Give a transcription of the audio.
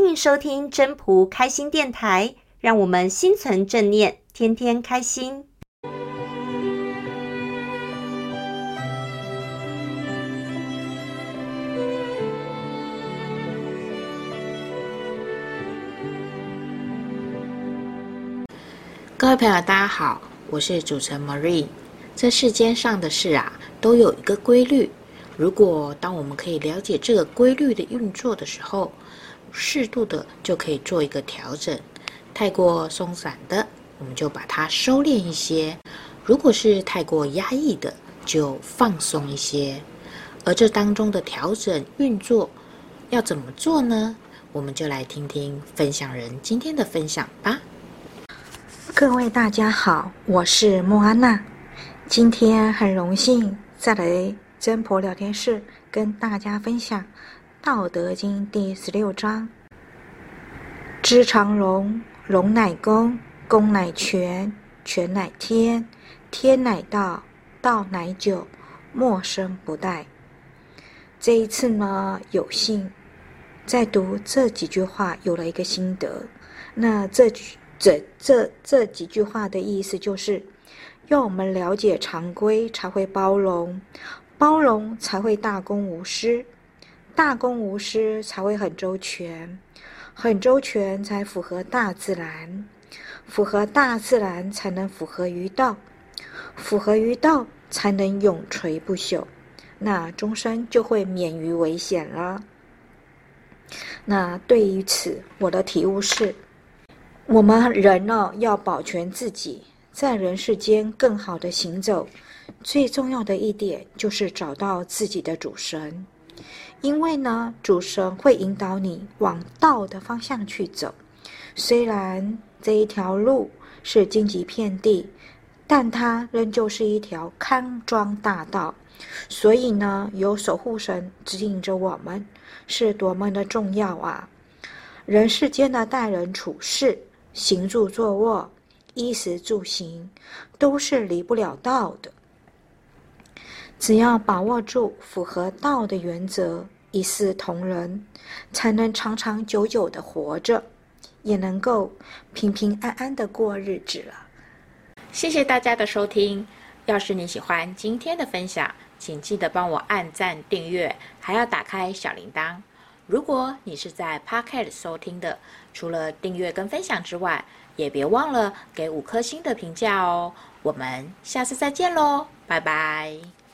欢迎收听真朴开心电台，让我们心存正念，天天开心。各位朋友，大家好，我是主持人 Marie。这世间上的事啊，都有一个规律。如果当我们可以了解这个规律的运作的时候，适度的就可以做一个调整。太过松散的，我们就把它收敛一些；如果是太过压抑的，就放松一些。而这当中的调整运作要怎么做呢？我们就来听听分享人今天的分享吧。各位大家好，我是莫安娜。今天很荣幸再来真婆聊天室跟大家分享《道德经》第十六章：“知常容，容乃公，公乃全，全乃天，天乃道，道乃久，莫生不殆。”这一次呢，有幸在读这几句话，有了一个心得。那这句。这这这几句话的意思就是，要我们了解常规，才会包容；包容才会大公无私；大公无私才会很周全；很周全才符合大自然；符合大自然才能符合于道；符合于道才能永垂不朽。那终身就会免于危险了。那对于此，我的体悟是。我们人呢，要保全自己，在人世间更好的行走，最重要的一点就是找到自己的主神，因为呢，主神会引导你往道的方向去走。虽然这一条路是荆棘遍地，但它仍旧是一条康庄大道。所以呢，有守护神指引着我们，是多么的重要啊！人世间的待人处事。行住坐卧、衣食住行，都是离不了道的。只要把握住符合道的原则，一视同仁，才能长长久久的活着，也能够平平安安的过日子了。谢谢大家的收听。要是你喜欢今天的分享，请记得帮我按赞、订阅，还要打开小铃铛。如果你是在 Podcast 收听的，除了订阅跟分享之外，也别忘了给五颗星的评价哦。我们下次再见喽，拜拜。